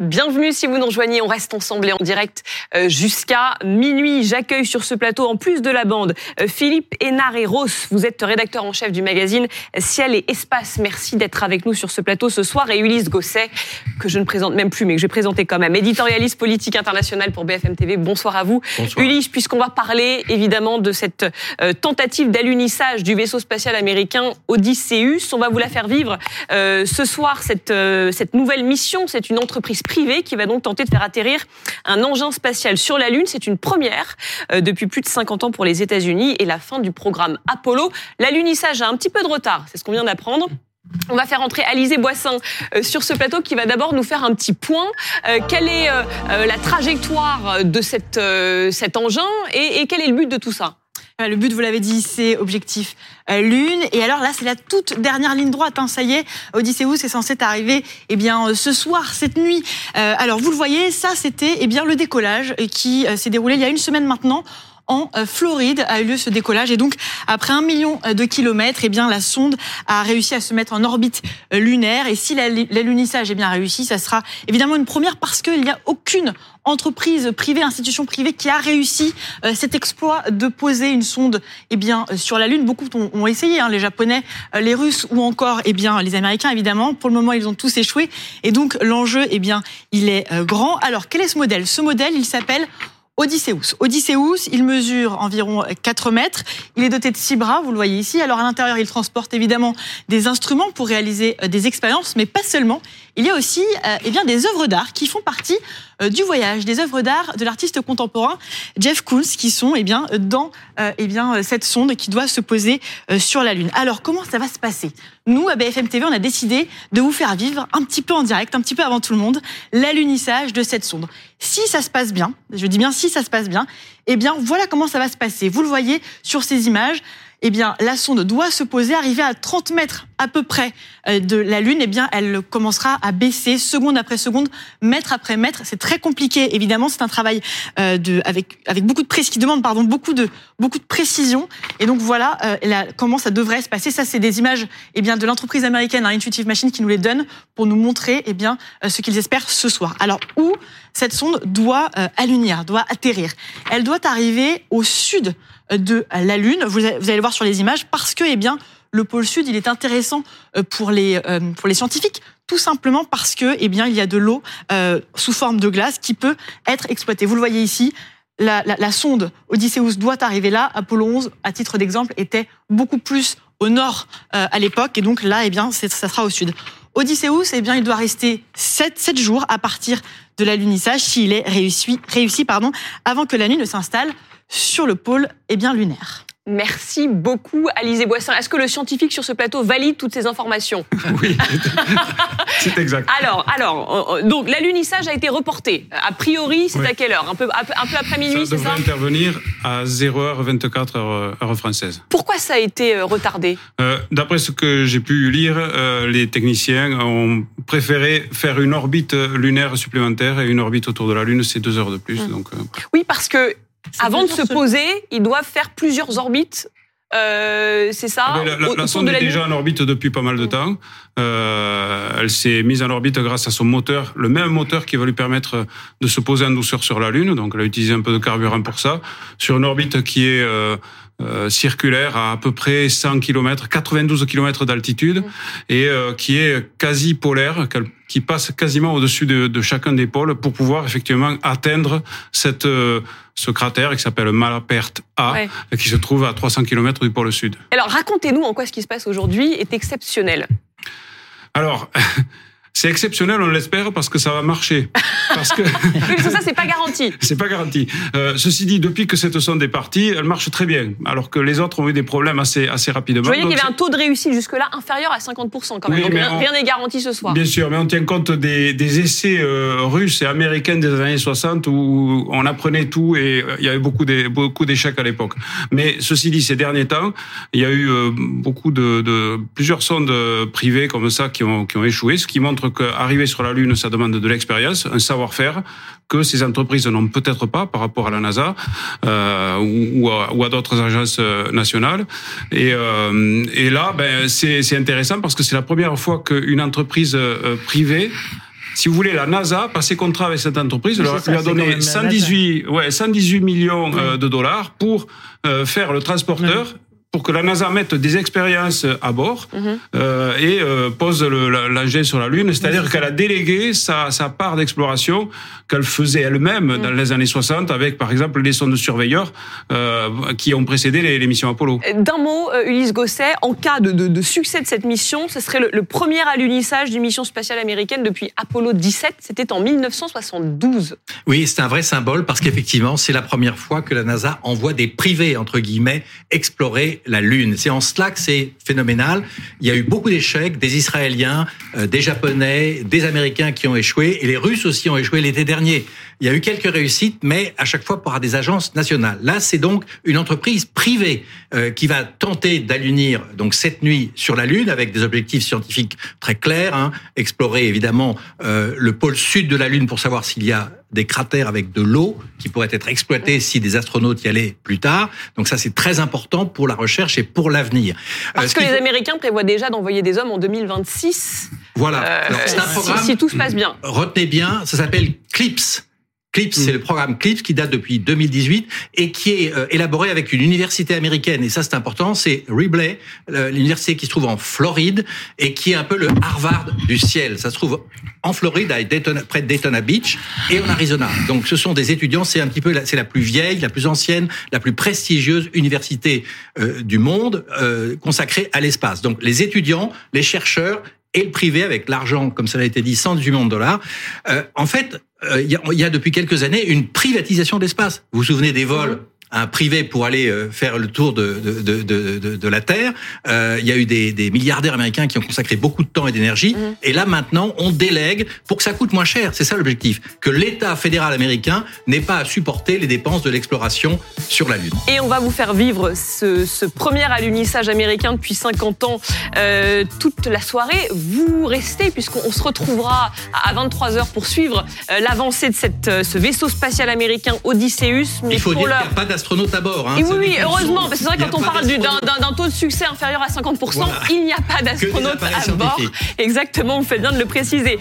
Bienvenue si vous nous rejoignez, on reste ensemble et en direct euh, jusqu'à minuit. J'accueille sur ce plateau, en plus de la bande, euh, Philippe Hénard et Ross. Vous êtes rédacteur en chef du magazine Ciel et Espace. Merci d'être avec nous sur ce plateau ce soir. Et Ulysse Gosset, que je ne présente même plus, mais que je vais présenter quand même, éditorialiste politique international pour BFM TV. Bonsoir à vous. Bonsoir. Ulysse, puisqu'on va parler évidemment de cette euh, tentative d'alunissage du vaisseau spatial américain Odysseus, on va vous la faire vivre euh, ce soir, cette, euh, cette nouvelle mission. C'est une entreprise privée qui va donc tenter de faire atterrir un engin spatial sur la Lune. C'est une première euh, depuis plus de 50 ans pour les États-Unis et la fin du programme Apollo. L'alunissage a un petit peu de retard, c'est ce qu'on vient d'apprendre. On va faire entrer Alizé Boissin euh, sur ce plateau qui va d'abord nous faire un petit point. Euh, quelle est la trajectoire de cet engin et, quel est le but de tout ça? Le but, vous l'avez dit, c'est objectif euh, Lune. Et alors là, c'est la toute dernière ligne droite. Hein, ça y est, Odysseus est censé arriver eh bien, euh, ce soir, cette nuit. Euh, alors, vous le voyez, ça, c'était eh bien le décollage euh, qui euh, s'est déroulé il y a une semaine maintenant. En euh, Floride a eu lieu ce décollage et donc après un million euh, de kilomètres, eh bien la sonde a réussi à se mettre en orbite euh, lunaire et si la- l'alunissage est bien réussi, ça sera évidemment une première parce qu'il n'y a aucune entreprise privée, institution privée qui a réussi cet exploit de poser une sonde eh bien sur la Lune. Beaucoup ont, ont essayé, hein, les Japonais, les Russes ou encore eh bien les Américains évidemment. Pour le moment, ils ont tous échoué et donc l'enjeu eh bien il est grand. Alors quel est ce modèle? Ce modèle, il s'appelle Odysseus. Odysseus, il mesure environ 4 mètres. Il est doté de six bras, vous le voyez ici. Alors à l'intérieur, il transporte évidemment des instruments pour réaliser euh, des expériences, mais pas seulement. Il y a aussi euh, eh bien, des œuvres d'art qui font partie euh, du voyage, des œuvres d'art de l'artiste contemporain Jeff Koons, qui sont eh bien, dans euh, eh bien, euh, cette sonde qui doit se poser euh, sur la Lune. Alors comment ça va se passer? Nous, à BFM TV, on a décidé de vous faire vivre un petit peu en direct, un petit peu avant tout le monde, l'alunissage de cette sonde. Si ça se passe bien, je dis bien si ça se passe bien, eh bien voilà comment ça va se passer. Vous le voyez sur ces images. Eh bien, la sonde doit se poser, arriver à 30 mètres à peu près euh, de la Lune. Eh bien, elle commencera à baisser seconde après seconde, mètre après mètre. C'est très compliqué, évidemment. C'est un travail euh, de, avec, avec beaucoup de précision, qui demande pardon, beaucoup, de, beaucoup de précision. Et donc, voilà euh, comment ça devrait se passer. Ça, c'est des images eh bien, de l'entreprise américaine hein, Intuitive Machine qui nous les donne pour nous montrer eh bien, euh, ce qu'ils espèrent ce soir. Alors, où cette sonde doit euh, allunir, doit atterrir Elle doit arriver au sud de la Lune. Vous, allez- le voir sur les images parce que, eh bien, le pôle sud, il est intéressant euh, pour les euh, pour les scientifiques, tout simplement parce que, eh bien, il y a de l'eau sous forme de glace qui peut être exploitée. Vous le voyez ici. La, la, la sonde Odysseus doit arriver là. Apollo 11, à titre d'exemple, était beaucoup plus au nord à l'époque, et donc là, eh bien, ça sera au sud. Odysseus, eh bien, il doit rester 7, 7 jours à partir de l'alunissage s'il est réussi, réussi pardon, avant que la Lune ne s'installe sur le pôle eh bien, lunaire. Merci beaucoup, Alizé Boissin. Est-ce que le scientifique sur ce plateau valide toutes ces informations Oui, c'est exact. Alors, alors, euh, euh, donc l'alunissage a été reporté. A priori, c'est Oui. à quelle heure un peu, un après minuit, ça c'est devrait ça intervenir à 0h24 heure, heure française. Pourquoi ça a été euh, retardé Euh, D'après ce que j'ai pu lire, euh, les techniciens ont préféré faire une orbite lunaire supplémentaire et une orbite autour de la Lune, c'est deux heures de plus. Hum. Donc, euh, Oui, parce que avant de se poser, ils doivent faire plusieurs orbites. Euh, c'est ça Ah, la, sonde est déjà en orbite depuis pas mal de temps. Euh, elle s'est mise en orbite grâce à son moteur, le même moteur qui va lui permettre de se poser en douceur sur la Lune. Donc, elle a utilisé un peu de carburant pour ça. Sur une orbite qui est euh, euh, circulaire à à peu près 100 km, 92 km d'altitude, Mm. et euh, qui est quasi polaire, qui passe quasiment au-dessus de, de chacun des pôles pour pouvoir effectivement atteindre cette, euh, ce cratère qui s'appelle Malapert A, Ouais. qui se trouve à 300 km du pôle sud. Alors racontez-nous en quoi ce qui se passe aujourd'hui est exceptionnel. Alors, c'est exceptionnel, on l'espère, parce que ça va marcher. Parce que Oui, parce que ça, c'est pas garanti. c'est pas garanti. Euh, ceci dit, depuis que cette sonde est partie, elle marche très bien, alors que les autres ont eu des problèmes assez assez rapidement. Je voyais qu'il y avait un taux de réussite jusque-là inférieur à 50% quand même. Oui, Donc rien on- rien n'est garanti ce soir. Bien sûr, mais on tient compte des, des essais euh, russes et américains des années 60 où on apprenait tout et euh, il y avait beaucoup des- beaucoup d'échecs à l'époque. Mais ceci dit, ces derniers temps, il y a eu euh, beaucoup de, de plusieurs sondes privées comme ça qui ont qui ont échoué, ce qui montre qu'arriver sur la Lune, ça demande de l'expérience, un savoir-faire que ces entreprises n'ont peut-être pas par rapport à la NASA euh, ou, à, ou à d'autres agences euh, nationales. Et, euh, et là, ben, c'est intéressant parce que c'est la première fois qu'une entreprise euh, privée si vous voulez, la NASA, par ses contrats avec cette entreprise, leur, ça, lui a donné même la 118, ouais, 118 millions euh, de dollars pour euh, faire le transporteur. Pour que la NASA mette des expériences à bord Mhm. euh, et euh, pose l'engin sur la Lune, c'est-à-dire qu'elle a délégué sa, sa part d'exploration qu'elle faisait elle-même Mhm. dans les années 60 avec, par exemple, les sondes surveilleurs euh, qui ont précédé les, les missions Apollo. D'un mot, euh, Ulysse Gosset, en cas de, de- de succès de cette mission, ce serait le, le premier alunissage d'une mission spatiale américaine depuis Apollo 17. C'était en 1972. Oui, c'est un vrai symbole parce qu'effectivement, c'est la première fois que la NASA envoie des privés, entre guillemets, explorer la Lune. C'est en cela que c'est phénoménal. Il y a eu beaucoup d'échecs, des Israéliens, euh, des Japonais, des Américains qui ont échoué, et les Russes aussi ont échoué l'été dernier. Il y a eu quelques réussites, mais à chaque fois par des agences nationales. Là, c'est donc une entreprise privée euh, qui va tenter d'allunir donc cette nuit sur la Lune avec des objectifs scientifiques très clairs. Hein, explorer évidemment euh, le pôle sud de la Lune pour savoir s'il y a des cratères avec de l'eau qui pourraient être exploités si des astronautes y allaient plus tard. Donc ça, c'est très important pour la recherche et pour l'avenir. Euh, Parce ce que les faut- Américains prévoient déjà d'envoyer des hommes en 2026. Voilà. Euh, Alors, c'est un si- programme. si, tout se passe bien. Retenez bien, ça s'appelle CLIPS. CLIPS, c'est le programme CLIPS qui date depuis 2018 et qui est euh, élaboré avec une université américaine. Et ça, c'est important, c'est Ripley, euh, l'université qui se trouve en Floride et qui est un peu le Harvard du ciel. Ça se trouve en Floride, à Daytona, près de Daytona Beach et en Arizona. Donc, ce sont des étudiants, c'est un petit peu, la- c'est la plus vieille, la plus ancienne, la plus prestigieuse université euh, du monde euh, consacrée à l'espace. Donc, les étudiants, les chercheurs et le privé avec l'argent, comme ça a été dit, 118 millions de dollars. Euh, en fait, euh, il y, a, il y a depuis quelques années une privatisation de l'espace. Vous vous souvenez des vols un privé pour aller euh, faire le tour de, de, de, de, de- de la Terre. Euh, il y a eu des, des milliardaires américains qui ont consacré beaucoup de temps et d'énergie. Mhm. Et là, maintenant, on délègue pour que ça coûte moins cher. C'est ça l'objectif. Que l'État fédéral américain n'ait pas à supporter les dépenses de l'exploration sur la Lune. Et on va vous faire vivre ce, ce premier alunissage américain depuis 50 ans euh, toute la soirée. Vous restez puisqu'on on se retrouvera à 23h pour suivre l'avancée de cette, ce vaisseau spatial américain Odysseus. Mais Il faut pour dire qu'il l'heure, n'y a pas d'astronaute à bord. Hein. Et oui, heureusement, parce que c'est vrai quand on parle du- d'un taux de succès inférieur à 50%, Voilà. il n'y a pas d'astronaute appareils à bord. Exactement, vous faites bien de le préciser.